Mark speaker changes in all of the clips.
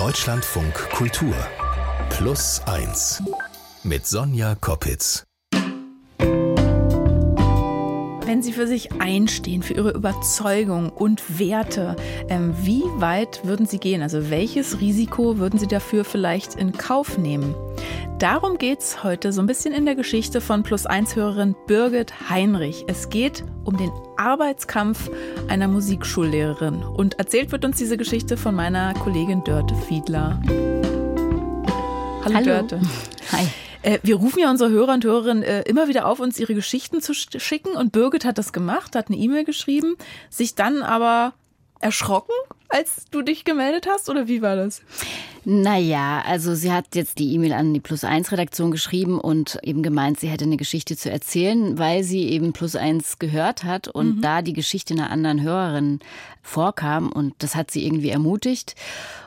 Speaker 1: Deutschlandfunk Kultur Plus 1 mit Sonja Koppitz.
Speaker 2: Wenn Sie für sich einstehen, für Ihre Überzeugung und Werte, ähm, wie weit würden Sie gehen? Also welches Risiko würden Sie dafür vielleicht in Kauf nehmen? Darum geht es heute so ein bisschen in der Geschichte von Plus-1-Hörerin Birgit Heinrich. Es geht um den Arbeitskampf einer Musikschullehrerin. Und erzählt wird uns diese Geschichte von meiner Kollegin Dörte Fiedler. Hallo, Hallo. Dörte. Hi. Äh, wir rufen ja unsere Hörer und Hörerinnen äh, immer wieder auf, uns ihre Geschichten zu schicken. Und Birgit hat das gemacht, hat eine E-Mail geschrieben, sich dann aber erschrocken, als du dich gemeldet hast? Oder wie war das?
Speaker 3: Naja, also sie hat jetzt die E-Mail an die Plus 1 Redaktion geschrieben und eben gemeint, sie hätte eine Geschichte zu erzählen, weil sie eben Plus 1 gehört hat und mhm. da die Geschichte einer anderen Hörerin vorkam und das hat sie irgendwie ermutigt.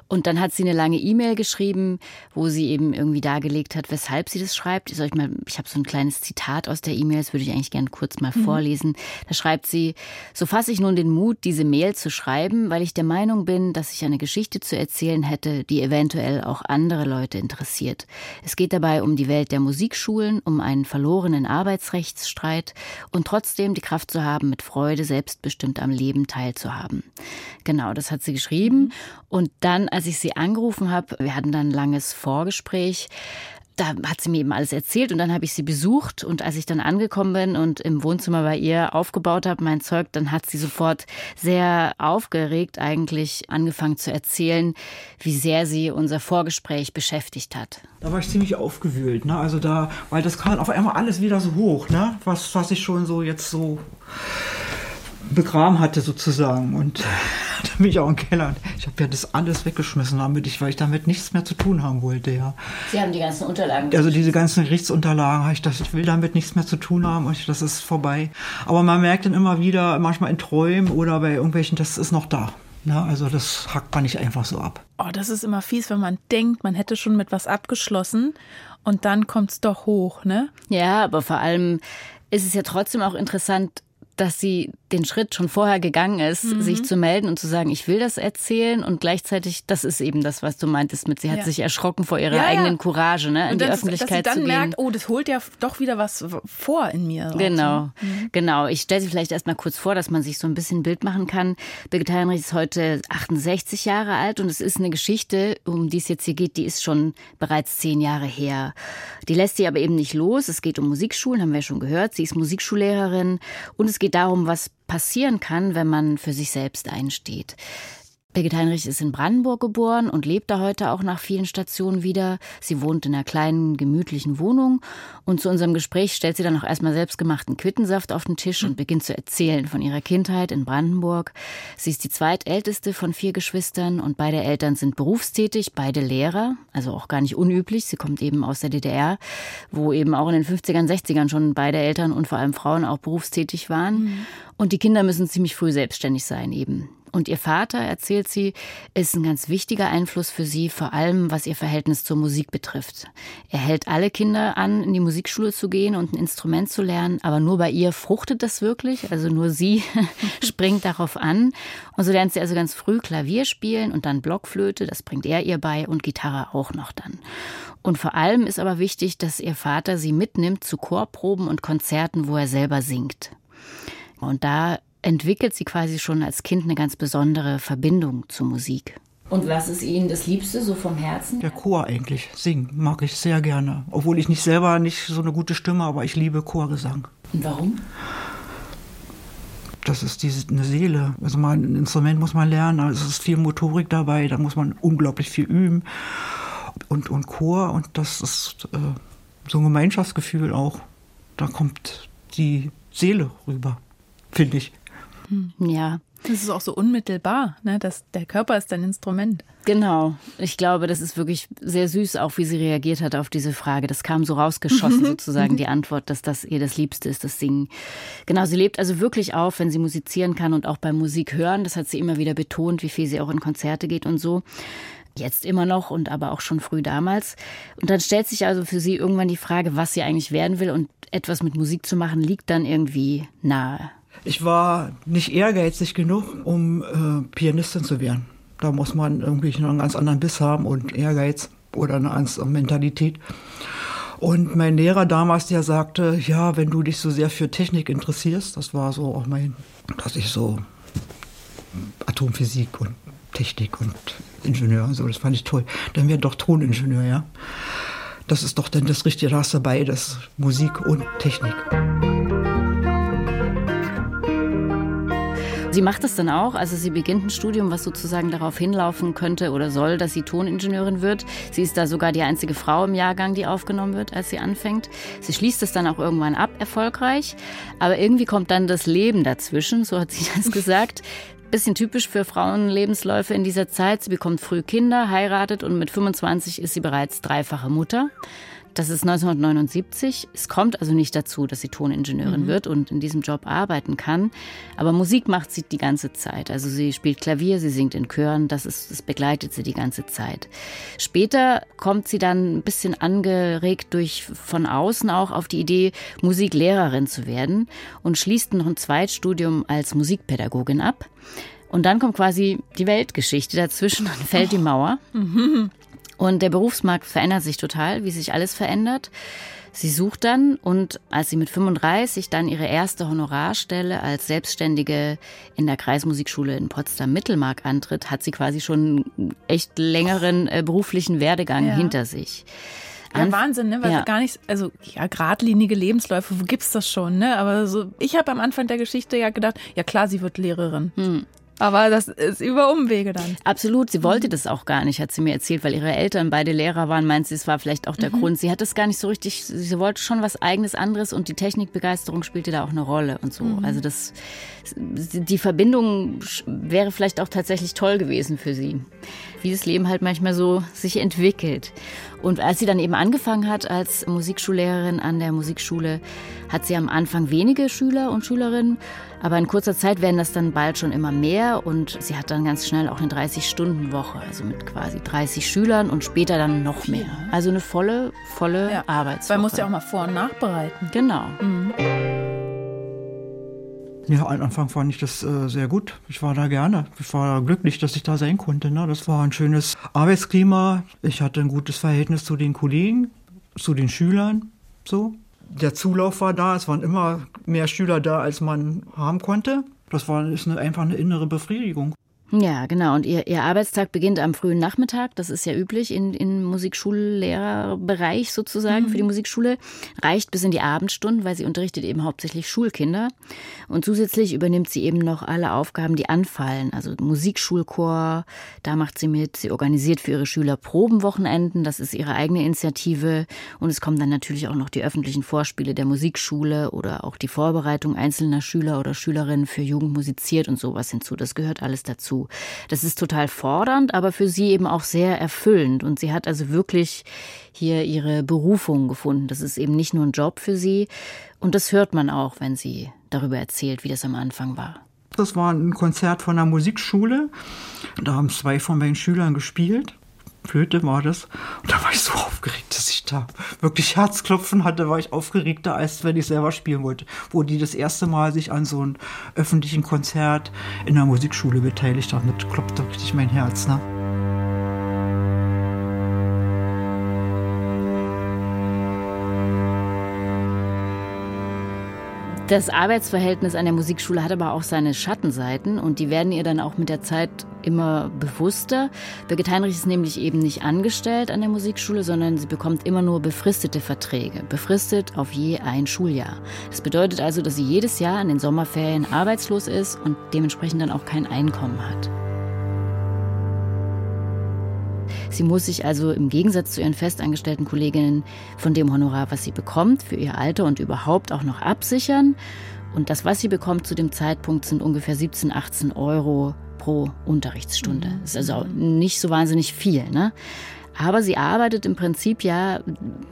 Speaker 3: Und dann hat sie eine lange E-Mail geschrieben, wo sie eben irgendwie dargelegt hat, weshalb sie das schreibt. Ich, ich, ich habe so ein kleines Zitat aus der E-Mail, das würde ich eigentlich gerne kurz mal mhm. vorlesen. Da schreibt sie, so fasse ich nun den Mut, diese Mail zu schreiben, weil ich der Meinung bin, dass ich eine Geschichte zu erzählen hätte, die eventuell auch andere Leute interessiert. Es geht dabei um die Welt der Musikschulen, um einen verlorenen Arbeitsrechtsstreit und trotzdem die Kraft zu haben, mit Freude selbstbestimmt am Leben teilzuhaben. Genau, das hat sie geschrieben. Mhm. Und dann, als ich sie angerufen habe, wir hatten dann ein langes Vorgespräch, da hat sie mir eben alles erzählt und dann habe ich sie besucht und als ich dann angekommen bin und im Wohnzimmer bei ihr aufgebaut habe, mein Zeug, dann hat sie sofort sehr aufgeregt eigentlich angefangen zu erzählen, wie sehr sie unser Vorgespräch beschäftigt hat.
Speaker 4: Da war ich ziemlich aufgewühlt, ne? Also da, weil das kam auf einmal alles wieder so hoch, ne? Was, was ich schon so jetzt so begraben hatte sozusagen. Und da bin ich auch im Keller. Ich habe ja das alles weggeschmissen, damit ich, weil ich damit nichts mehr zu tun haben wollte. Ja.
Speaker 3: Sie haben die ganzen Unterlagen.
Speaker 4: Also diese ganzen Gerichtsunterlagen, ich, das, ich will damit nichts mehr zu tun haben und das ist vorbei. Aber man merkt dann immer wieder, manchmal in Träumen oder bei irgendwelchen, das ist noch da. Na, also das hackt man nicht einfach so ab.
Speaker 2: Oh, das ist immer fies, wenn man denkt, man hätte schon mit was abgeschlossen und dann kommt es doch hoch, ne?
Speaker 3: Ja, aber vor allem ist es ja trotzdem auch interessant, dass sie den Schritt schon vorher gegangen ist, mhm. sich zu melden und zu sagen, ich will das erzählen und gleichzeitig, das ist eben das, was du meintest mit, sie hat ja. sich erschrocken vor ihrer ja, eigenen. Courage, ne, in und die das, Öffentlichkeit dass sie dann merkt,
Speaker 2: oh, das holt ja doch wieder was vor in mir.
Speaker 3: Genau, mhm. genau. Ich stelle sie vielleicht erst mal kurz vor, dass man sich so ein bisschen ein Bild machen kann. Birgit Heinrich ist heute 68 Jahre alt und es ist eine Geschichte, um die es jetzt hier geht, die ist schon bereits zehn Jahre her. Die lässt sie aber eben nicht los. Es geht um Musikschulen, haben wir schon gehört. Sie ist Musikschullehrerin und es geht darum, was passieren kann, wenn man für sich selbst einsteht. Birgit Heinrich ist in Brandenburg geboren und lebt da heute auch nach vielen Stationen wieder. Sie wohnt in einer kleinen, gemütlichen Wohnung und zu unserem Gespräch stellt sie dann auch erstmal selbstgemachten Quittensaft auf den Tisch und beginnt zu erzählen von ihrer Kindheit in Brandenburg. Sie ist die zweitälteste von vier Geschwistern und beide Eltern sind berufstätig, beide Lehrer, also auch gar nicht unüblich. Sie kommt eben aus der DDR, wo eben auch in den 50ern, 60ern schon beide Eltern und vor allem Frauen auch berufstätig waren. Mhm. Und die Kinder müssen ziemlich früh selbstständig sein eben. Und ihr Vater, erzählt sie, ist ein ganz wichtiger Einfluss für sie, vor allem was ihr Verhältnis zur Musik betrifft. Er hält alle Kinder an, in die Musikschule zu gehen und ein Instrument zu lernen, aber nur bei ihr fruchtet das wirklich, also nur sie springt darauf an. Und so lernt sie also ganz früh Klavier spielen und dann Blockflöte, das bringt er ihr bei und Gitarre auch noch dann. Und vor allem ist aber wichtig, dass ihr Vater sie mitnimmt zu Chorproben und Konzerten, wo er selber singt. Und da entwickelt sie quasi schon als Kind eine ganz besondere Verbindung zur Musik. Und was ist Ihnen das Liebste, so vom Herzen?
Speaker 4: Der Chor eigentlich. Singen mag ich sehr gerne. Obwohl ich nicht selber nicht so eine gute Stimme, aber ich liebe Chorgesang.
Speaker 3: Und warum?
Speaker 4: Das ist diese, eine Seele. Also mal ein Instrument muss man lernen, also es ist viel Motorik dabei, da muss man unglaublich viel üben. Und, und Chor, und das ist äh, so ein Gemeinschaftsgefühl auch. Da kommt die Seele rüber, finde ich.
Speaker 2: Hm. Ja. Das ist auch so unmittelbar, ne? dass der Körper ist dein Instrument.
Speaker 3: Genau. Ich glaube, das ist wirklich sehr süß, auch wie sie reagiert hat auf diese Frage. Das kam so rausgeschossen, mhm. sozusagen, die Antwort, dass das ihr das Liebste ist, das Singen. Genau, sie lebt also wirklich auf, wenn sie musizieren kann und auch beim Musik hören. Das hat sie immer wieder betont, wie viel sie auch in Konzerte geht und so. Jetzt immer noch und aber auch schon früh damals. Und dann stellt sich also für sie irgendwann die Frage, was sie eigentlich werden will. Und etwas mit Musik zu machen, liegt dann irgendwie nahe.
Speaker 4: Ich war nicht ehrgeizig genug, um äh, Pianistin zu werden. Da muss man irgendwie einen ganz anderen Biss haben und Ehrgeiz oder eine andere Mentalität. Und mein Lehrer damals, der sagte, ja, wenn du dich so sehr für Technik interessierst, das war so auch mein, dass ich so Atomphysik und Technik und Ingenieur und so, das fand ich toll. Dann wäre doch Toningenieur, ja. Das ist doch dann das Richtige, da hast du beides, Musik und Technik.
Speaker 3: Sie macht es dann auch, also sie beginnt ein Studium, was sozusagen darauf hinlaufen könnte oder soll, dass sie Toningenieurin wird. Sie ist da sogar die einzige Frau im Jahrgang, die aufgenommen wird, als sie anfängt. Sie schließt es dann auch irgendwann ab, erfolgreich. Aber irgendwie kommt dann das Leben dazwischen, so hat sie das gesagt. Bisschen typisch für Frauenlebensläufe in dieser Zeit. Sie bekommt früh Kinder, heiratet und mit 25 ist sie bereits dreifache Mutter. Das ist 1979. Es kommt also nicht dazu, dass sie Toningenieurin mhm. wird und in diesem Job arbeiten kann. Aber Musik macht sie die ganze Zeit. Also sie spielt Klavier, sie singt in Chören, das, ist, das begleitet sie die ganze Zeit. Später kommt sie dann ein bisschen angeregt durch von außen auch auf die Idee, Musiklehrerin zu werden und schließt noch ein Zweitstudium als Musikpädagogin ab. Und dann kommt quasi die Weltgeschichte dazwischen, dann fällt die Mauer. Mhm. Und der Berufsmarkt verändert sich total, wie sich alles verändert. Sie sucht dann und als sie mit 35 dann ihre erste Honorarstelle als Selbstständige in der Kreismusikschule in Potsdam-Mittelmark antritt, hat sie quasi schon einen echt längeren äh, beruflichen Werdegang ja. hinter sich.
Speaker 2: Ja, Wahnsinn, ne? Weil ja. gar nicht, also ja, geradlinige Lebensläufe, wo gibt's das schon, ne? Aber so, ich habe am Anfang der Geschichte ja gedacht, ja klar, sie wird Lehrerin. Hm. Aber das ist über Umwege dann.
Speaker 3: Absolut. Sie wollte das auch gar nicht, hat sie mir erzählt, weil ihre Eltern beide Lehrer waren. Meint sie, es war vielleicht auch der mhm. Grund. Sie hat das gar nicht so richtig, sie wollte schon was eigenes anderes und die Technikbegeisterung spielte da auch eine Rolle und so. Mhm. Also das, die Verbindung wäre vielleicht auch tatsächlich toll gewesen für sie. Wie das Leben halt manchmal so sich entwickelt. Und als sie dann eben angefangen hat als Musikschullehrerin an der Musikschule, hat sie am Anfang wenige Schüler und Schülerinnen, aber in kurzer Zeit werden das dann bald schon immer mehr und sie hat dann ganz schnell auch eine 30-Stunden-Woche, also mit quasi 30 Schülern und später dann noch mehr. Also eine volle, volle ja, Arbeitswoche.
Speaker 2: Weil musst ja auch mal vor- und nachbereiten.
Speaker 3: Genau. Mhm.
Speaker 4: Ja, am Anfang fand ich das äh, sehr gut. Ich war da gerne. Ich war glücklich, dass ich da sein konnte. Ne? Das war ein schönes Arbeitsklima. Ich hatte ein gutes Verhältnis zu den Kollegen, zu den Schülern. So. Der Zulauf war da. Es waren immer mehr Schüler da, als man haben konnte. Das war ist eine, einfach eine innere Befriedigung.
Speaker 3: Ja, genau. Und ihr, ihr Arbeitstag beginnt am frühen Nachmittag. Das ist ja üblich in, in Musikschullehrerbereich sozusagen mhm. für die Musikschule. Reicht bis in die Abendstunden, weil sie unterrichtet eben hauptsächlich Schulkinder. Und zusätzlich übernimmt sie eben noch alle Aufgaben, die anfallen. Also Musikschulchor, da macht sie mit. Sie organisiert für ihre Schüler Probenwochenenden. Das ist ihre eigene Initiative. Und es kommen dann natürlich auch noch die öffentlichen Vorspiele der Musikschule oder auch die Vorbereitung einzelner Schüler oder Schülerinnen für Jugend musiziert und sowas hinzu. Das gehört alles dazu. Das ist total fordernd, aber für sie eben auch sehr erfüllend. Und sie hat also wirklich hier ihre Berufung gefunden. Das ist eben nicht nur ein Job für sie. Und das hört man auch, wenn sie darüber erzählt, wie das am Anfang war.
Speaker 4: Das war ein Konzert von der Musikschule. Da haben zwei von meinen Schülern gespielt. Flöte war das. Und da war ich so aufgeregt, dass ich da wirklich Herzklopfen hatte, war ich aufgeregter, als wenn ich selber spielen wollte. Wo die das erste Mal sich an so einem öffentlichen Konzert in der Musikschule beteiligt haben. Das klopft richtig mein Herz, ne?
Speaker 3: Das Arbeitsverhältnis an der Musikschule hat aber auch seine Schattenseiten und die werden ihr dann auch mit der Zeit immer bewusster. Birgit Heinrich ist nämlich eben nicht angestellt an der Musikschule, sondern sie bekommt immer nur befristete Verträge, befristet auf je ein Schuljahr. Das bedeutet also, dass sie jedes Jahr in den Sommerferien arbeitslos ist und dementsprechend dann auch kein Einkommen hat. Sie muss sich also im Gegensatz zu ihren festangestellten Kolleginnen von dem Honorar, was sie bekommt, für ihr Alter und überhaupt auch noch absichern. Und das, was sie bekommt zu dem Zeitpunkt, sind ungefähr 17, 18 Euro pro Unterrichtsstunde. Mhm. Das ist also nicht so wahnsinnig viel. Ne? Aber sie arbeitet im Prinzip ja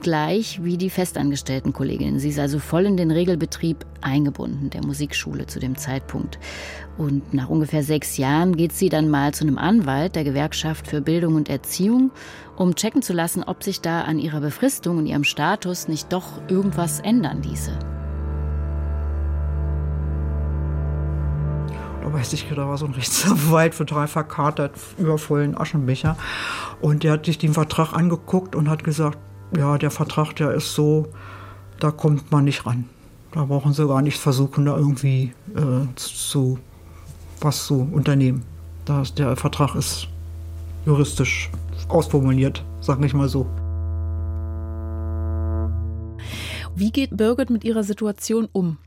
Speaker 3: gleich wie die festangestellten Kolleginnen. Sie ist also voll in den Regelbetrieb eingebunden, der Musikschule zu dem Zeitpunkt. Und nach ungefähr sechs Jahren geht sie dann mal zu einem Anwalt der Gewerkschaft für Bildung und Erziehung, um checken zu lassen, ob sich da an ihrer Befristung und ihrem Status nicht doch irgendwas ändern ließe.
Speaker 4: Da weiß ich, da war so ein Rechtsanwalt total verkatert, übervollen Aschenbecher. Und der hat sich den Vertrag angeguckt und hat gesagt, ja, der Vertrag, der ist so, da kommt man nicht ran. Da brauchen sie gar nicht versuchen, da irgendwie äh, zu was zu unternehmen. Das, der Vertrag ist juristisch ausformuliert, sag ich mal so.
Speaker 2: Wie geht Birgit mit ihrer Situation um?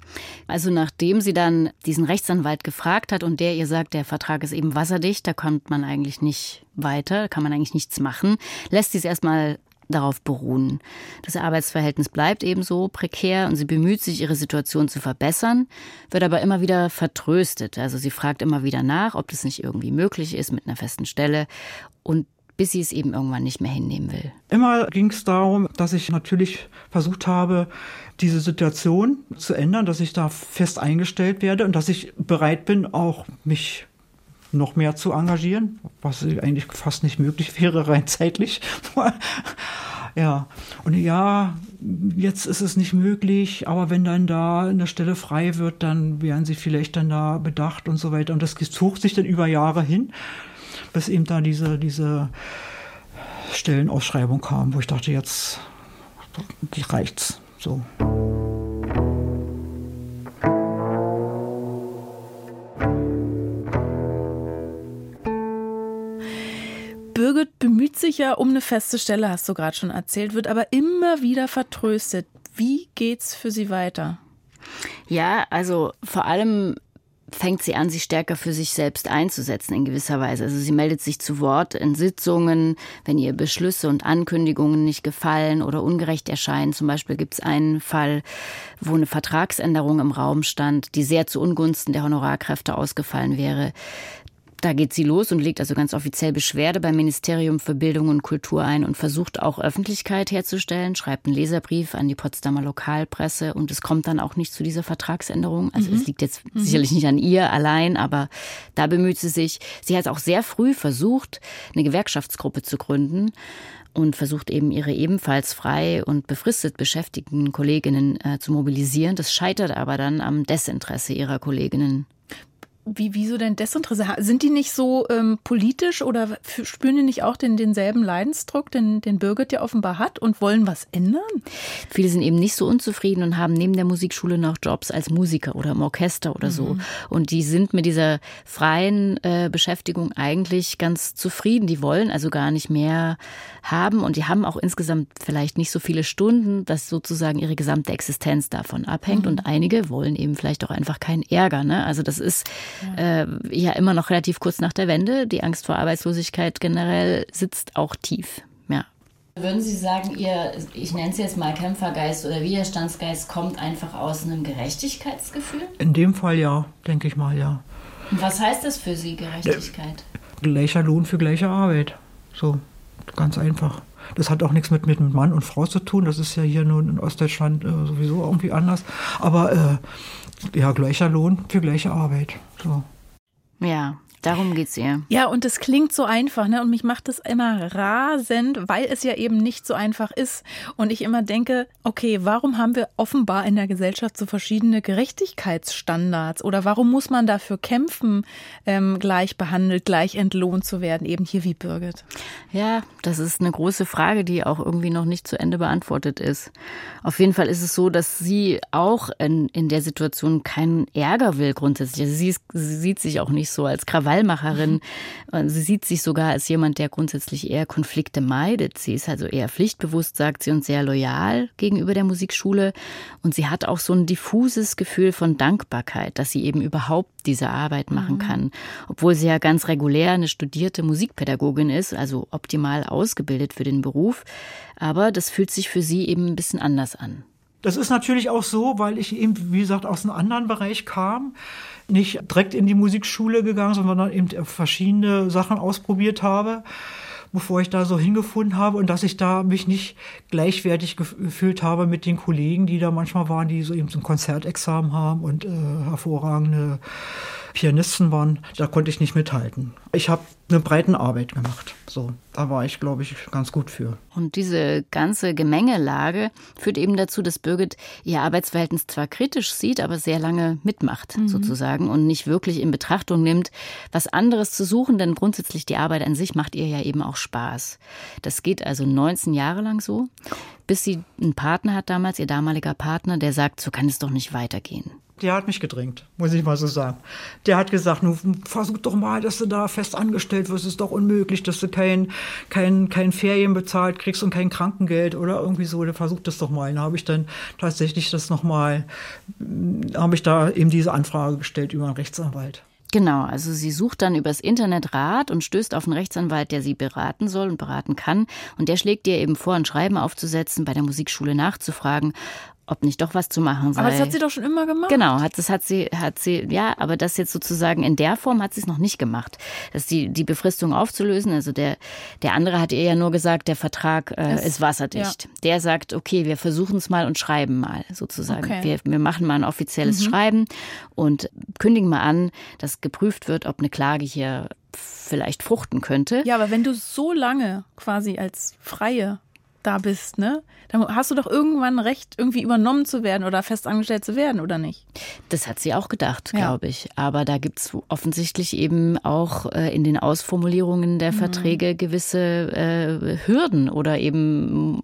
Speaker 3: Also nachdem sie dann diesen Rechtsanwalt gefragt hat und der ihr sagt, der Vertrag ist eben wasserdicht, da kommt man eigentlich nicht weiter, kann man eigentlich nichts machen, lässt sie es erstmal darauf beruhen. Das Arbeitsverhältnis bleibt ebenso prekär und sie bemüht sich, ihre Situation zu verbessern, wird aber immer wieder vertröstet. Also sie fragt immer wieder nach, ob das nicht irgendwie möglich ist mit einer festen Stelle und bis sie es eben irgendwann nicht mehr hinnehmen will.
Speaker 4: Immer ging es darum, dass ich natürlich versucht habe, diese Situation zu ändern, dass ich da fest eingestellt werde und dass ich bereit bin, auch mich noch mehr zu engagieren, was eigentlich fast nicht möglich wäre, rein zeitlich. ja, und ja, jetzt ist es nicht möglich, aber wenn dann da eine Stelle frei wird, dann wären sie vielleicht dann da bedacht und so weiter. Und das zog sich dann über Jahre hin bis eben da diese, diese Stellenausschreibung kam, wo ich dachte, jetzt reicht's. So.
Speaker 2: Birgit bemüht sich ja um eine feste Stelle, hast du gerade schon erzählt, wird aber immer wieder vertröstet. Wie geht's für sie weiter?
Speaker 3: Ja, also vor allem fängt sie an, sich stärker für sich selbst einzusetzen in gewisser Weise. Also sie meldet sich zu Wort in Sitzungen, wenn ihr Beschlüsse und Ankündigungen nicht gefallen oder ungerecht erscheinen. Zum Beispiel gibt es einen Fall, wo eine Vertragsänderung im Raum stand, die sehr zu Ungunsten der Honorarkräfte ausgefallen wäre. Da geht sie los und legt also ganz offiziell Beschwerde beim Ministerium für Bildung und Kultur ein und versucht auch Öffentlichkeit herzustellen, schreibt einen Leserbrief an die Potsdamer Lokalpresse und es kommt dann auch nicht zu dieser Vertragsänderung. Also mhm. es liegt jetzt mhm. sicherlich nicht an ihr allein, aber da bemüht sie sich. Sie hat auch sehr früh versucht, eine Gewerkschaftsgruppe zu gründen und versucht eben ihre ebenfalls frei und befristet beschäftigten Kolleginnen äh, zu mobilisieren. Das scheitert aber dann am Desinteresse ihrer Kolleginnen.
Speaker 2: Wie, wieso denn Desinteresse? Sind die nicht so ähm, politisch oder spüren die nicht auch den, denselben Leidensdruck, den, den Birgit ja offenbar hat und wollen was ändern?
Speaker 3: Viele sind eben nicht so unzufrieden und haben neben der Musikschule noch Jobs als Musiker oder im Orchester oder mhm. so. Und die sind mit dieser freien äh, Beschäftigung eigentlich ganz zufrieden. Die wollen also gar nicht mehr haben und die haben auch insgesamt vielleicht nicht so viele Stunden, dass sozusagen ihre gesamte Existenz davon abhängt. Mhm. Und einige wollen eben vielleicht auch einfach keinen Ärger. Ne? Also das ist ja. Äh, ja immer noch relativ kurz nach der Wende. Die Angst vor Arbeitslosigkeit generell sitzt auch tief. Ja. Würden Sie sagen, Ihr, ich nenne es jetzt mal Kämpfergeist oder Widerstandsgeist, kommt einfach aus einem Gerechtigkeitsgefühl?
Speaker 4: In dem Fall ja, denke ich mal, ja.
Speaker 3: Und was heißt das für Sie, Gerechtigkeit?
Speaker 4: Gleicher Lohn für gleiche Arbeit. So, ganz einfach. Das hat auch nichts mit, mit Mann und Frau zu tun. Das ist ja hier nur in Ostdeutschland äh, sowieso irgendwie anders. Aber äh, ja, gleicher Lohn für gleiche Arbeit. So.
Speaker 3: Ja, Darum geht es ihr.
Speaker 2: Ja, und es klingt so einfach, ne? Und mich macht das immer rasend, weil es ja eben nicht so einfach ist. Und ich immer denke, okay, warum haben wir offenbar in der Gesellschaft so verschiedene Gerechtigkeitsstandards? Oder warum muss man dafür kämpfen, ähm, gleich behandelt, gleich entlohnt zu werden, eben hier wie Birgit?
Speaker 3: Ja, das ist eine große Frage, die auch irgendwie noch nicht zu Ende beantwortet ist. Auf jeden Fall ist es so, dass sie auch in, in der Situation keinen Ärger will grundsätzlich. Also sie, ist, sie sieht sich auch nicht so als Krawall Krawallmacherin. Sie sieht sich sogar als jemand, der grundsätzlich eher Konflikte meidet. Sie ist also eher pflichtbewusst, sagt sie, und sehr loyal gegenüber der Musikschule. Und sie hat auch so ein diffuses Gefühl von Dankbarkeit, dass sie eben überhaupt diese Arbeit machen mhm. kann. Obwohl sie ja ganz regulär eine studierte Musikpädagogin ist, also optimal ausgebildet für den Beruf. Aber das fühlt sich für sie eben ein bisschen anders an.
Speaker 4: Das ist natürlich auch so, weil ich eben, wie gesagt, aus einem anderen Bereich kam. Nicht direkt in die Musikschule gegangen, sondern eben verschiedene Sachen ausprobiert habe, bevor ich da so hingefunden habe und dass ich da mich nicht gleichwertig gefühlt habe mit den Kollegen, die da manchmal waren, die so eben so ein Konzertexamen haben und äh, hervorragende Pianisten waren, da konnte ich nicht mithalten. Ich habe eine breiten Arbeit gemacht. So, da war ich, glaube ich, ganz gut für.
Speaker 3: Und diese ganze Gemengelage führt eben dazu, dass Birgit ihr Arbeitsverhältnis zwar kritisch sieht, aber sehr lange mitmacht, mhm. sozusagen, und nicht wirklich in Betrachtung nimmt, was anderes zu suchen, denn grundsätzlich die Arbeit an sich macht ihr ja eben auch Spaß. Das geht also 19 Jahre lang so, bis sie einen Partner hat damals, ihr damaliger Partner, der sagt, so kann es doch nicht weitergehen
Speaker 4: der hat mich gedrängt, muss ich mal so sagen. Der hat gesagt, nun versuch doch mal, dass du da fest angestellt wirst. Ist doch unmöglich, dass du kein, kein, kein Ferien bezahlt kriegst und kein Krankengeld oder irgendwie so. Der versucht das doch mal. Dann habe ich dann tatsächlich das nochmal, habe ich da eben diese Anfrage gestellt über einen Rechtsanwalt.
Speaker 3: Genau, also sie sucht dann übers Internet Rat und stößt auf einen Rechtsanwalt, der sie beraten soll und beraten kann. Und der schlägt ihr eben vor, ein Schreiben aufzusetzen, bei der Musikschule nachzufragen, ob nicht doch was zu machen sei.
Speaker 2: Aber das hat sie doch schon immer gemacht.
Speaker 3: Genau, hat, das hat sie, hat sie, ja, aber das jetzt sozusagen in der Form hat sie es noch nicht gemacht. Das die, die Befristung aufzulösen. Also der, der andere hat ihr ja nur gesagt, der Vertrag äh, ist wasserdicht. Ja. Der sagt, okay, wir versuchen es mal und schreiben mal sozusagen. Okay. Wir, wir machen mal ein offizielles mhm. Schreiben und kündigen mal an, dass geprüft wird, ob eine Klage hier vielleicht fruchten könnte.
Speaker 2: Ja, aber wenn du so lange quasi als Freie da bist, ne? Dann hast du doch irgendwann Recht, irgendwie übernommen zu werden oder festangestellt zu werden, oder nicht?
Speaker 3: Das hat sie auch gedacht, ja. glaube ich. Aber da gibt es offensichtlich eben auch äh, in den Ausformulierungen der mhm. Verträge gewisse äh, Hürden oder eben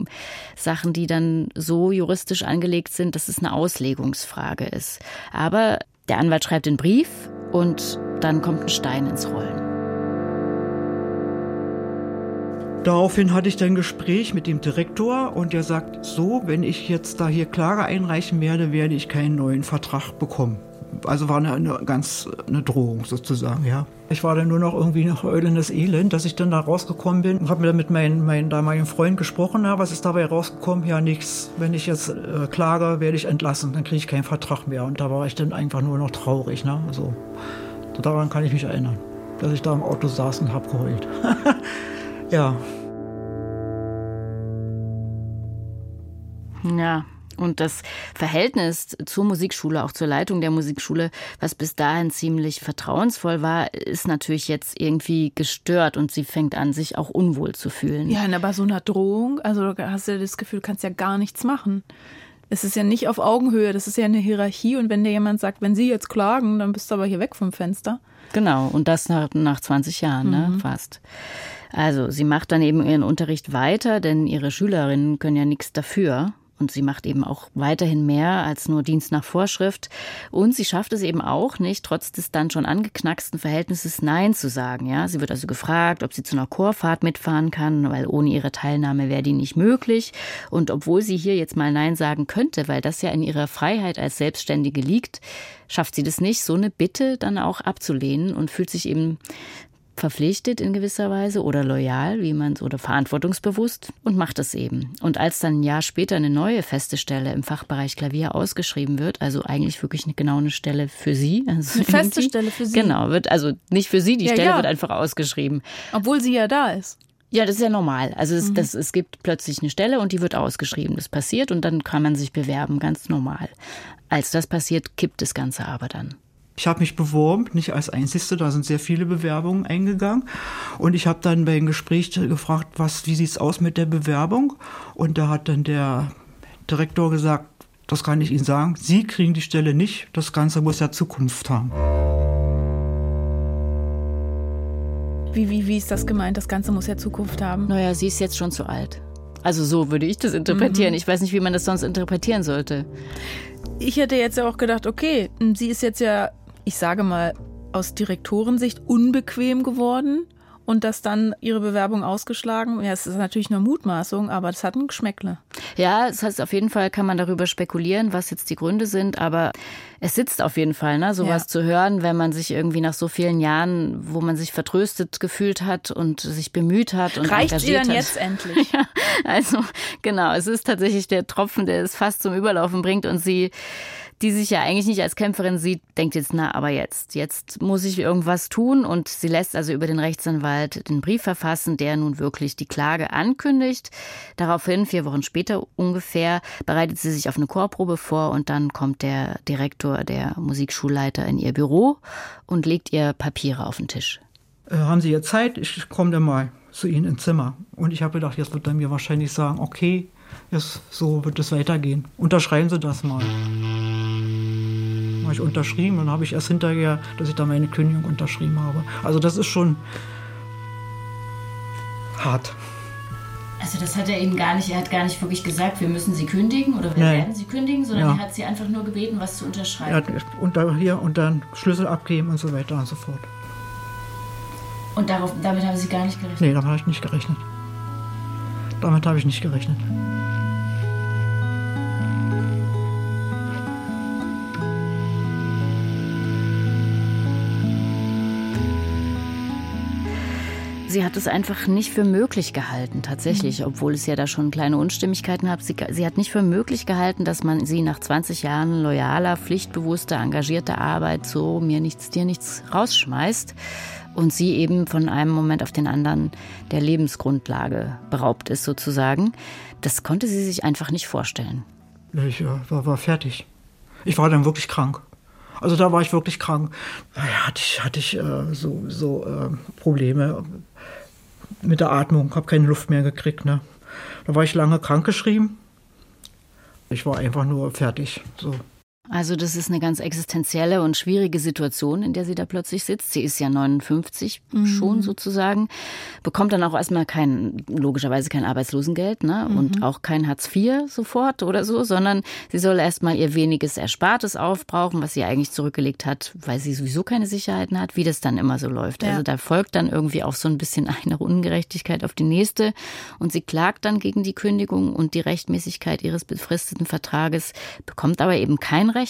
Speaker 3: Sachen, die dann so juristisch angelegt sind, dass es eine Auslegungsfrage ist. Aber der Anwalt schreibt den Brief und dann kommt ein Stein ins Rollen.
Speaker 4: Daraufhin hatte ich dann ein Gespräch mit dem Direktor und der sagt, so, wenn ich jetzt da hier Klage einreichen werde, werde ich keinen neuen Vertrag bekommen. Also war eine, eine ganz eine Drohung sozusagen, ja. Ich war dann nur noch irgendwie noch heulendes Elend, dass ich dann da rausgekommen bin und habe mir dann mit meinem, meinem damaligen Freund gesprochen. Ja, was ist dabei rausgekommen? Ja, nichts. Wenn ich jetzt äh, klage, werde ich entlassen, dann kriege ich keinen Vertrag mehr. Und da war ich dann einfach nur noch traurig. Ne? Also, daran kann ich mich erinnern, dass ich da im Auto saß und habe geheult. Ja.
Speaker 3: Ja, und das Verhältnis zur Musikschule, auch zur Leitung der Musikschule, was bis dahin ziemlich vertrauensvoll war, ist natürlich jetzt irgendwie gestört und sie fängt an, sich auch unwohl zu fühlen.
Speaker 2: Ja, aber so einer Drohung, also hast du das Gefühl, du kannst ja gar nichts machen. Es ist ja nicht auf Augenhöhe, das ist ja eine Hierarchie und wenn dir jemand sagt, wenn sie jetzt klagen, dann bist du aber hier weg vom Fenster.
Speaker 3: Genau, und das nach, nach 20 Jahren, ne, mhm. ne, fast. Also sie macht dann eben ihren Unterricht weiter, denn ihre Schülerinnen können ja nichts dafür. Und sie macht eben auch weiterhin mehr als nur Dienst nach Vorschrift. Und sie schafft es eben auch nicht, trotz des dann schon angeknacksten Verhältnisses Nein zu sagen. Ja, sie wird also gefragt, ob sie zu einer Chorfahrt mitfahren kann, weil ohne ihre Teilnahme wäre die nicht möglich. Und obwohl sie hier jetzt mal Nein sagen könnte, weil das ja in ihrer Freiheit als Selbstständige liegt, schafft sie das nicht, so eine Bitte dann auch abzulehnen und fühlt sich eben verpflichtet in gewisser Weise oder loyal, wie man es, oder verantwortungsbewusst und macht es eben. Und als dann ein Jahr später eine neue feste Stelle im Fachbereich Klavier ausgeschrieben wird, also eigentlich wirklich eine, genau eine Stelle für sie.
Speaker 2: Also eine feste Stelle für sie.
Speaker 3: Genau, wird also nicht für sie, die ja, Stelle ja. wird einfach ausgeschrieben.
Speaker 2: Obwohl sie ja da ist.
Speaker 3: Ja, das ist ja normal. Also es, mhm. das, es gibt plötzlich eine Stelle und die wird ausgeschrieben. Das passiert und dann kann man sich bewerben, ganz normal. Als das passiert, kippt das Ganze aber dann.
Speaker 4: Ich habe mich beworben, nicht als Einzige, da sind sehr viele Bewerbungen eingegangen. Und ich habe dann bei dem Gespräch gefragt, was, wie sieht es aus mit der Bewerbung? Und da hat dann der Direktor gesagt, das kann ich Ihnen sagen, Sie kriegen die Stelle nicht, das Ganze muss ja Zukunft haben.
Speaker 2: Wie, wie, wie ist das gemeint? Das Ganze muss ja Zukunft haben.
Speaker 3: Naja, sie ist jetzt schon zu alt. Also so würde ich das interpretieren. Mhm. Ich weiß nicht, wie man das sonst interpretieren sollte.
Speaker 2: Ich hätte jetzt ja auch gedacht, okay, sie ist jetzt ja ich sage mal, aus Direktorensicht unbequem geworden und dass dann ihre Bewerbung ausgeschlagen. Ja, es ist natürlich nur Mutmaßung, aber das hat ein Geschmäckle.
Speaker 3: Ja, das heißt, auf jeden Fall kann man darüber spekulieren, was jetzt die Gründe sind, aber es sitzt auf jeden Fall, ne, sowas ja. zu hören, wenn man sich irgendwie nach so vielen Jahren, wo man sich vertröstet gefühlt hat und sich bemüht hat und
Speaker 2: Reicht
Speaker 3: engagiert
Speaker 2: ihr dann
Speaker 3: hat.
Speaker 2: jetzt endlich? ja,
Speaker 3: also genau, es ist tatsächlich der Tropfen, der es fast zum Überlaufen bringt und sie die sich ja eigentlich nicht als Kämpferin sieht, denkt jetzt, na, aber jetzt, jetzt muss ich irgendwas tun. Und sie lässt also über den Rechtsanwalt den Brief verfassen, der nun wirklich die Klage ankündigt. Daraufhin, vier Wochen später ungefähr, bereitet sie sich auf eine Chorprobe vor und dann kommt der Direktor, der Musikschulleiter in ihr Büro und legt ihr Papiere auf den Tisch.
Speaker 4: Äh, haben Sie jetzt Zeit? Ich komme dann mal zu Ihnen ins Zimmer. Und ich habe gedacht, jetzt wird er mir wahrscheinlich sagen, okay, jetzt, so wird es weitergehen. Unterschreiben Sie das mal. Habe ich unterschrieben und habe ich erst hinterher, dass ich da meine Kündigung unterschrieben habe. Also das ist schon hart.
Speaker 3: Also das hat er Ihnen gar nicht, er hat gar nicht wirklich gesagt, wir müssen Sie kündigen oder wir
Speaker 4: Nein.
Speaker 3: werden Sie kündigen, sondern
Speaker 4: Ja.
Speaker 3: er hat Sie einfach nur gebeten, was zu unterschreiben.
Speaker 4: Er hat unter, hier und dann Schlüssel abgeben und so weiter und so fort.
Speaker 3: Und darauf, damit haben Sie gar nicht gerechnet.
Speaker 4: Nee, damit habe ich nicht gerechnet. Damit habe ich nicht gerechnet.
Speaker 3: Sie hat es einfach nicht für möglich gehalten, tatsächlich, obwohl es ja da schon kleine Unstimmigkeiten gab. Sie, sie hat nicht für möglich gehalten, dass man sie nach 20 Jahren loyaler, pflichtbewusster, engagierter Arbeit so mir nichts, dir nichts rausschmeißt und sie eben von einem Moment auf den anderen der Lebensgrundlage beraubt ist, sozusagen. Das konnte sie sich einfach nicht vorstellen.
Speaker 4: Ich äh, war, war fertig. Ich war dann wirklich krank. Also da war ich wirklich krank. Da hatte ich, hatte ich äh, so, so äh, Probleme mit der Atmung, habe keine Luft mehr gekriegt. Ne? Da war ich lange krankgeschrieben. Ich war einfach nur fertig. So.
Speaker 3: Also das ist eine ganz existenzielle und schwierige Situation, in der sie da plötzlich sitzt. Sie ist ja 59 schon sozusagen, bekommt dann auch erstmal kein, logischerweise kein Arbeitslosengeld ne? und auch kein Hartz IV sofort oder so, sondern sie soll erstmal ihr weniges Erspartes aufbrauchen, was sie eigentlich zurückgelegt hat, weil sie sowieso keine Sicherheiten hat, wie das dann immer so läuft.
Speaker 2: Ja.
Speaker 3: Also da folgt dann irgendwie auch so ein bisschen eine Ungerechtigkeit auf die nächste und sie klagt dann gegen die Kündigung und die Rechtmäßigkeit ihres befristeten Vertrages, bekommt aber eben kein Recht.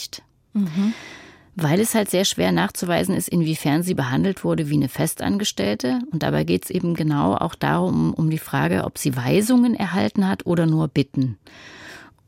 Speaker 3: Weil es halt sehr schwer nachzuweisen ist, inwiefern sie behandelt wurde wie eine Festangestellte. Und dabei geht es eben genau auch darum, um die Frage, ob sie Weisungen erhalten hat oder nur Bitten.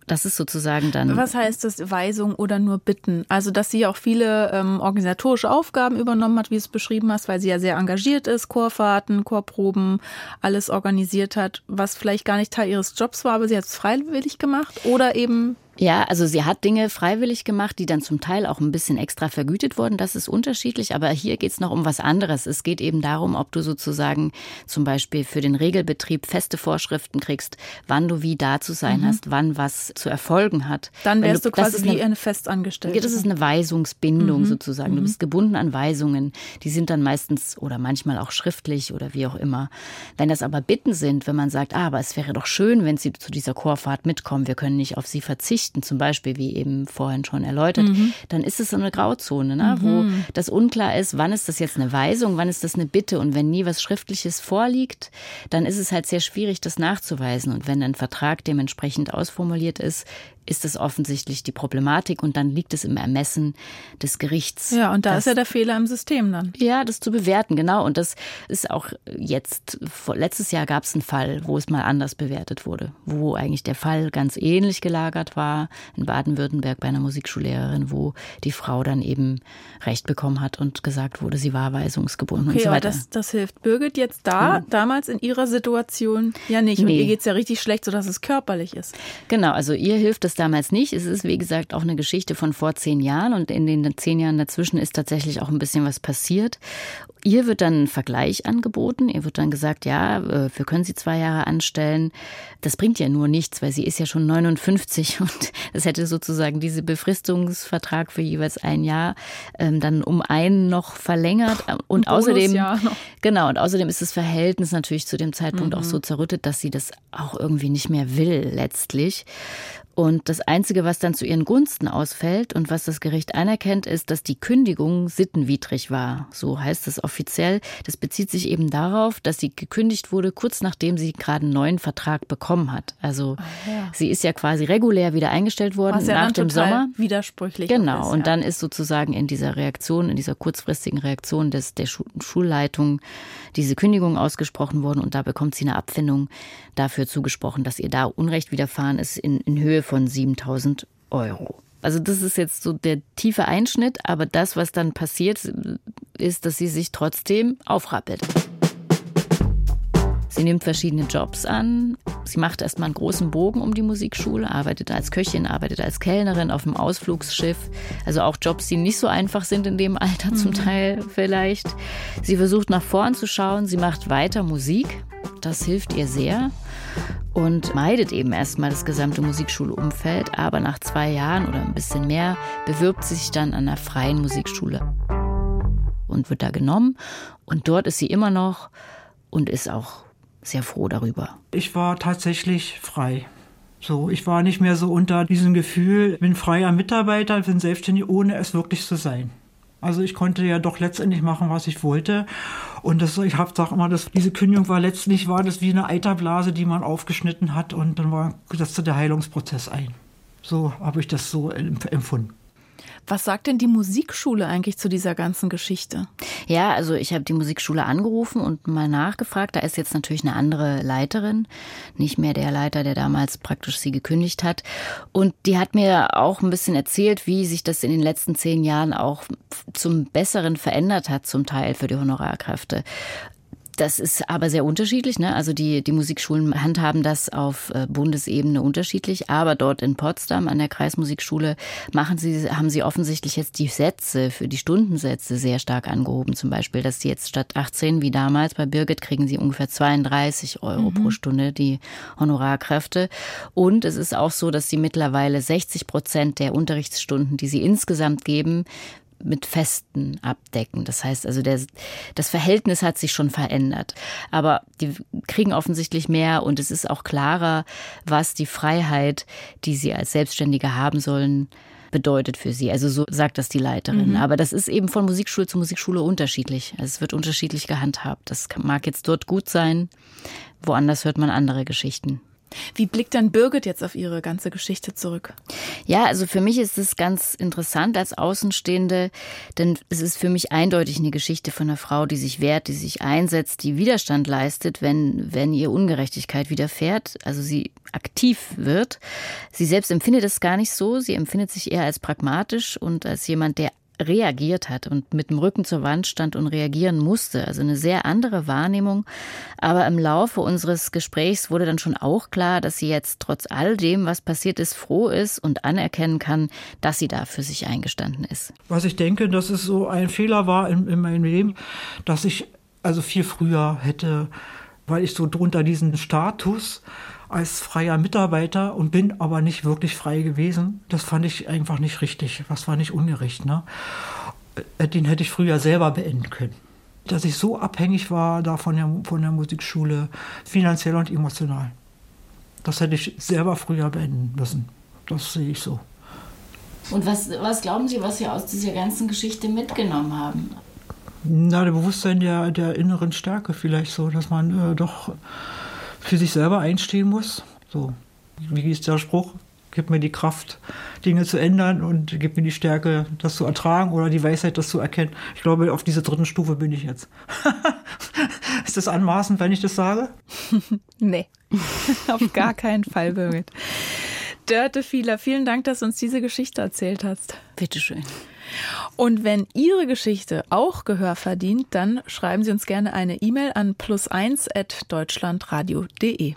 Speaker 3: Das ist sozusagen dann.
Speaker 2: Was heißt das, Weisung oder nur Bitten? Also, dass sie auch viele ähm, organisatorische Aufgaben übernommen hat, wie du es beschrieben hast, weil sie ja sehr engagiert ist, Chorfahrten, Chorproben, alles organisiert hat, was vielleicht gar nicht Teil ihres Jobs war, aber sie hat es freiwillig gemacht oder eben
Speaker 3: Ja, also sie hat Dinge freiwillig gemacht, die dann zum Teil auch ein bisschen extra vergütet wurden. Das ist unterschiedlich, aber hier geht es noch um was anderes. Es geht eben darum, ob du sozusagen zum Beispiel für den Regelbetrieb feste Vorschriften kriegst, wann du wie da zu sein hast, wann was zu erfolgen hat.
Speaker 2: dann wärst du,
Speaker 3: das
Speaker 2: quasi
Speaker 3: ist
Speaker 2: wie
Speaker 3: eine-
Speaker 2: eine Festangestellte.
Speaker 3: Das ist eine Weisungsbindung sozusagen. Du bist gebunden an Weisungen. Die sind dann meistens oder manchmal auch schriftlich oder wie auch immer. Wenn das aber Bitten sind, wenn man sagt, ah, aber es wäre doch schön, wenn Sie zu dieser Chorfahrt mitkommen, wir können nicht auf Sie verzichten, zum Beispiel, wie eben vorhin schon erläutert, dann ist es so eine Grauzone, ne? wo das unklar ist, wann ist das jetzt eine Weisung, wann ist das eine Bitte. Und wenn nie was Schriftliches vorliegt, dann ist es halt sehr schwierig, das nachzuweisen. Und wenn ein Vertrag dementsprechend ausformuliert ist, ist es offensichtlich die Problematik und dann liegt es im Ermessen des Gerichts.
Speaker 2: ja, und da
Speaker 3: das-
Speaker 2: ist ja der Fehler im System dann.
Speaker 3: ja, das zu bewerten, genau. Und das ist auch jetzt, vor, letztes Jahr gab es einen Fall, wo es mal anders bewertet wurde, wo eigentlich der Fall ganz ähnlich gelagert war in Baden-Württemberg bei einer Musikschullehrerin, wo die Frau dann eben Recht bekommen hat und gesagt wurde, sie war weisungsgebunden und
Speaker 2: Okay,
Speaker 3: so
Speaker 2: aber
Speaker 3: weiter.
Speaker 2: das, das hilft Birgit jetzt da, damals in ihrer Situation ja nicht. Und
Speaker 3: Nee.
Speaker 2: ihr geht's ja richtig schlecht, sodass es körperlich ist.
Speaker 3: Genau, also ihr hilft es damals nicht. Es ist, wie gesagt, auch eine Geschichte von vor zehn Jahren und in den zehn Jahren dazwischen ist tatsächlich auch ein bisschen was passiert. Ihr wird dann ein Vergleich angeboten. Ihr wird dann gesagt, ja, äh, wir können Sie zwei Jahre anstellen. Das bringt ja nur nichts, weil sie ist ja schon 59 und es hätte sozusagen diese Befristungsvertrag für jeweils ein Jahr ähm, dann um einen noch verlängert. Und
Speaker 2: ein
Speaker 3: außerdem,
Speaker 2: Bonusjahr noch.
Speaker 3: Genau, und außerdem ist das Verhältnis natürlich zu dem Zeitpunkt auch so zerrüttet, dass sie das auch irgendwie nicht mehr will letztlich. Und das Einzige, was dann zu ihren Gunsten ausfällt und was das Gericht anerkennt, ist, dass die Kündigung sittenwidrig war. So heißt es offiziell. Das bezieht sich eben darauf, dass sie gekündigt wurde, kurz nachdem sie gerade einen neuen Vertrag bekommen hat. Also sie ist ja quasi regulär wieder eingestellt worden
Speaker 2: Was ja
Speaker 3: nach dem Sommer.
Speaker 2: widersprüchlich
Speaker 3: Genau,
Speaker 2: ist,
Speaker 3: und
Speaker 2: ja.
Speaker 3: dann ist sozusagen in dieser Reaktion, in dieser kurzfristigen Reaktion des, der Schu Schulleitung diese Kündigung ausgesprochen worden und da bekommt sie eine Abfindung dafür zugesprochen, dass ihr da Unrecht widerfahren ist in, in Höhe von 7000 Euro. Also das ist jetzt so der tiefe Einschnitt, aber das, was dann passiert, ist, dass sie sich trotzdem aufrappelt. Sie nimmt verschiedene Jobs an. Sie macht erstmal einen großen Bogen um die Musikschule, arbeitet als Köchin, arbeitet als Kellnerin auf dem Ausflugsschiff. Also auch Jobs, die nicht so einfach sind in dem Alter mhm. zum Teil vielleicht. Sie versucht nach vorn zu schauen. Sie macht weiter Musik. Das hilft ihr sehr und meidet eben erstmal das gesamte Musikschulumfeld. Aber nach zwei Jahren oder ein bisschen mehr bewirbt sie sich dann an einer freien Musikschule und wird da genommen. Und dort ist sie immer noch und ist auch sehr froh darüber.
Speaker 4: Ich war tatsächlich frei. So, ich war nicht mehr so unter diesem Gefühl, bin freier Mitarbeiter, bin selbstständig, ohne es wirklich zu sein. Also ich konnte ja doch letztendlich machen, was ich wollte. Und das, ich habe sag immer, dass diese Kündigung war letztlich war das wie eine Eiterblase, die man aufgeschnitten hat und dann war setzte der Heilungsprozess ein. So habe ich das so empfunden.
Speaker 2: Was sagt denn die Musikschule eigentlich zu dieser ganzen Geschichte?
Speaker 3: Ja, also ich habe die Musikschule angerufen und mal nachgefragt. Da ist jetzt natürlich eine andere Leiterin, nicht mehr der Leiter, der damals praktisch sie gekündigt hat. Und die hat mir auch ein bisschen erzählt, wie sich das in den letzten zehn Jahren auch zum Besseren verändert hat, zum Teil für die Honorarkräfte. Das ist aber sehr unterschiedlich. Ne? Also die, die Musikschulen handhaben das auf äh, Bundesebene unterschiedlich. Aber dort in Potsdam an der Kreismusikschule machen sie, haben sie offensichtlich jetzt die Sätze für die Stundensätze sehr stark angehoben. Zum Beispiel, dass sie jetzt statt 18 wie damals bei Birgit kriegen sie ungefähr 32 Euro mhm. pro Stunde, die Honorarkräfte. Und es ist auch so, dass sie mittlerweile 60 Prozent der Unterrichtsstunden, die sie insgesamt geben, mit Festen abdecken. Das heißt also, der, das Verhältnis hat sich schon verändert. Aber die kriegen offensichtlich mehr und es ist auch klarer, was die Freiheit, die sie als Selbstständige haben sollen, bedeutet für sie. Also so sagt das die Leiterin. Mhm. Aber das ist eben von Musikschule zu Musikschule unterschiedlich. Also es wird unterschiedlich gehandhabt. Das mag jetzt dort gut sein, woanders hört man andere Geschichten.
Speaker 2: Wie blickt dann Birgit jetzt auf ihre ganze Geschichte zurück?
Speaker 3: Ja, also für mich ist es ganz interessant als Außenstehende, denn es ist für mich eindeutig eine Geschichte von einer Frau, die sich wehrt, die sich einsetzt, die Widerstand leistet, wenn, wenn ihr Ungerechtigkeit widerfährt, also sie aktiv wird. Sie selbst empfindet es gar nicht so, sie empfindet sich eher als pragmatisch und als jemand, der reagiert hat und mit dem Rücken zur Wand stand und reagieren musste. Also eine sehr andere Wahrnehmung. Aber im Laufe unseres Gesprächs wurde dann schon auch klar, dass sie jetzt trotz all dem, was passiert ist, froh ist und anerkennen kann, dass sie da für sich eingestanden ist.
Speaker 4: Was ich denke, dass es so ein Fehler war in, in meinem Leben, dass ich also viel früher hätte, weil ich so drunter diesen Status als freier Mitarbeiter und bin aber nicht wirklich frei gewesen. Das fand ich einfach nicht richtig. Das war nicht ungerecht. Ne? Äh, den hätte ich früher selber beenden können. Dass ich so abhängig war da von der, von der Musikschule, finanziell und emotional. Das hätte ich selber früher beenden müssen. Das sehe ich so.
Speaker 3: Und was, was glauben Sie, was Sie aus dieser ganzen Geschichte mitgenommen haben?
Speaker 4: Na, der Bewusstsein der, der inneren Stärke vielleicht so, dass man äh, doch für sich selber einstehen muss. So, wie ist der Spruch? Gib mir die Kraft, Dinge zu ändern und gib mir die Stärke, das zu ertragen oder die Weisheit, das zu erkennen. Ich glaube, auf dieser dritten Stufe bin ich jetzt. ist das anmaßend, wenn ich das sage?
Speaker 2: nee, auf gar keinen Fall, Birgit. Dörte Fieler, vielen Dank, dass du uns diese Geschichte erzählt hast.
Speaker 3: Bitteschön.
Speaker 2: Und wenn Ihre Geschichte auch Gehör verdient, dann schreiben Sie uns gerne eine E-Mail an plus1.deutschlandradio.de.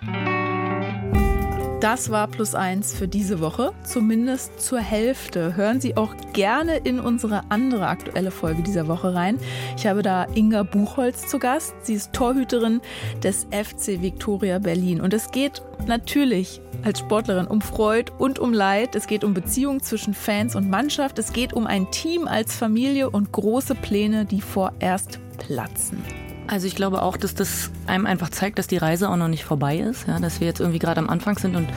Speaker 2: Das war Plus eins für diese Woche, zumindest zur Hälfte. Hören Sie auch gerne in unsere andere aktuelle Folge dieser Woche rein. Ich habe da Inga Buchholz zu Gast. Sie ist Torhüterin des FC Viktoria Berlin. Und es geht natürlich als Sportlerin um Freud und um Leid. Es geht um Beziehungen zwischen Fans und Mannschaft. Es geht um ein Team als Familie und große Pläne, die vorerst platzen.
Speaker 5: Also ich glaube auch, dass das einem einfach zeigt, dass die Reise auch noch nicht vorbei ist, ja, dass wir jetzt irgendwie gerade am Anfang sind und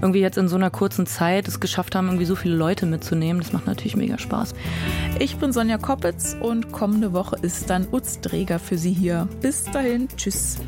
Speaker 5: irgendwie jetzt in so einer kurzen Zeit es geschafft haben, irgendwie so viele Leute mitzunehmen. Das macht natürlich mega Spaß.
Speaker 2: Ich bin Sonja Koppitz und kommende Woche ist dann Utz Dreger für Sie hier. Bis dahin, tschüss.